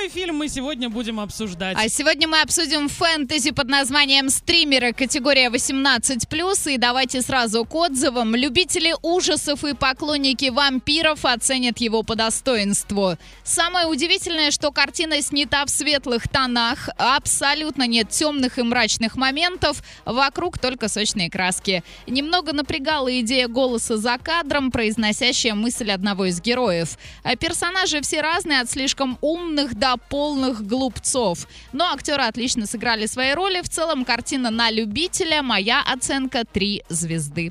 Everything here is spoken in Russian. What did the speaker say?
какой фильм мы сегодня будем обсуждать? А сегодня мы обсудим фэнтези под названием «Стримеры» категория 18+. И давайте сразу к отзывам. Любители ужасов и поклонники вампиров оценят его по достоинству. Самое удивительное, что картина снята в светлых тонах. Абсолютно нет темных и мрачных моментов. Вокруг только сочные краски. Немного напрягала идея голоса за кадром, произносящая мысль одного из героев. А персонажи все разные, от слишком умных до полных глупцов. Но актеры отлично сыграли свои роли. В целом картина на любителя. Моя оценка 3 звезды.